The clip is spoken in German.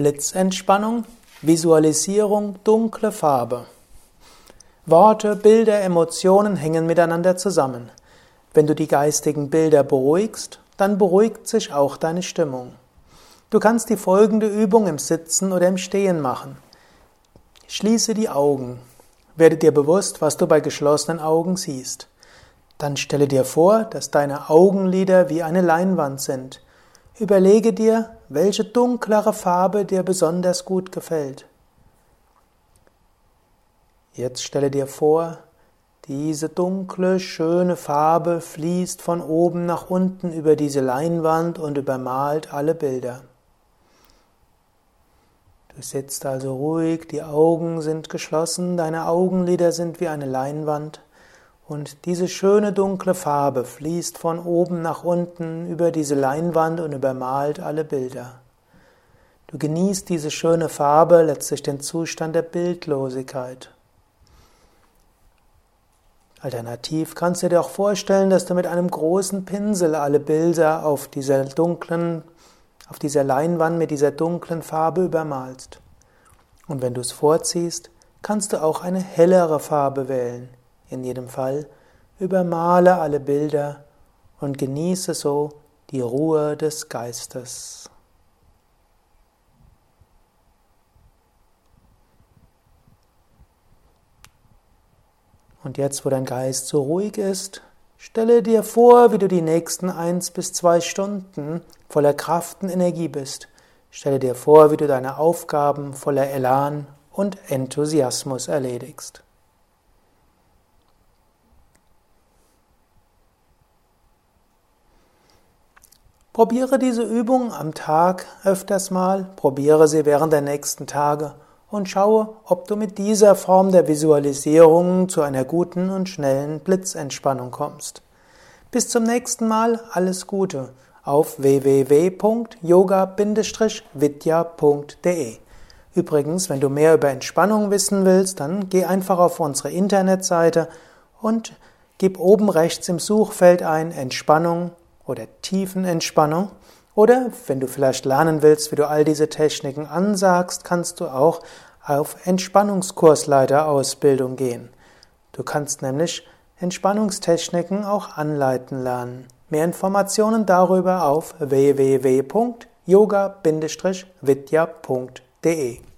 Blitzentspannung, Visualisierung, dunkle Farbe. Worte, Bilder, Emotionen hängen miteinander zusammen. Wenn du die geistigen Bilder beruhigst, dann beruhigt sich auch deine Stimmung. Du kannst die folgende Übung im Sitzen oder im Stehen machen. Schließe die Augen. Werde dir bewusst, was du bei geschlossenen Augen siehst. Dann stelle dir vor, dass deine Augenlider wie eine Leinwand sind. Überlege dir, welche dunklere Farbe dir besonders gut gefällt. Jetzt stelle dir vor, diese dunkle, schöne Farbe fließt von oben nach unten über diese Leinwand und übermalt alle Bilder. Du sitzt also ruhig, die Augen sind geschlossen, deine Augenlider sind wie eine Leinwand. Und diese schöne dunkle Farbe fließt von oben nach unten über diese Leinwand und übermalt alle Bilder. Du genießt diese schöne Farbe, letztlich den Zustand der Bildlosigkeit. Alternativ kannst du dir auch vorstellen, dass du mit einem großen Pinsel alle Bilder auf dieser dunklen, auf dieser Leinwand mit dieser dunklen Farbe übermalst. Und wenn du es vorziehst, kannst du auch eine hellere Farbe wählen. In jedem Fall übermale alle Bilder und genieße so die Ruhe des Geistes. Und jetzt, wo dein Geist so ruhig ist, stelle dir vor, wie du die nächsten eins bis zwei Stunden voller Kraft und Energie bist. Stelle dir vor, wie du deine Aufgaben voller Elan und Enthusiasmus erledigst. Probiere diese Übung am Tag öfters mal, probiere sie während der nächsten Tage und schaue, ob du mit dieser Form der Visualisierung zu einer guten und schnellen Blitzentspannung kommst. Bis zum nächsten Mal, alles Gute auf www.yoga-vidya.de. Übrigens, wenn du mehr über Entspannung wissen willst, dann geh einfach auf unsere Internetseite und gib oben rechts im Suchfeld ein Entspannung oder Tiefenentspannung. Oder wenn du vielleicht lernen willst, wie du all diese Techniken ansagst, kannst du auch auf Entspannungskursleiterausbildung gehen. Du kannst nämlich Entspannungstechniken auch anleiten lernen. Mehr Informationen darüber auf www.yoga-vidya.de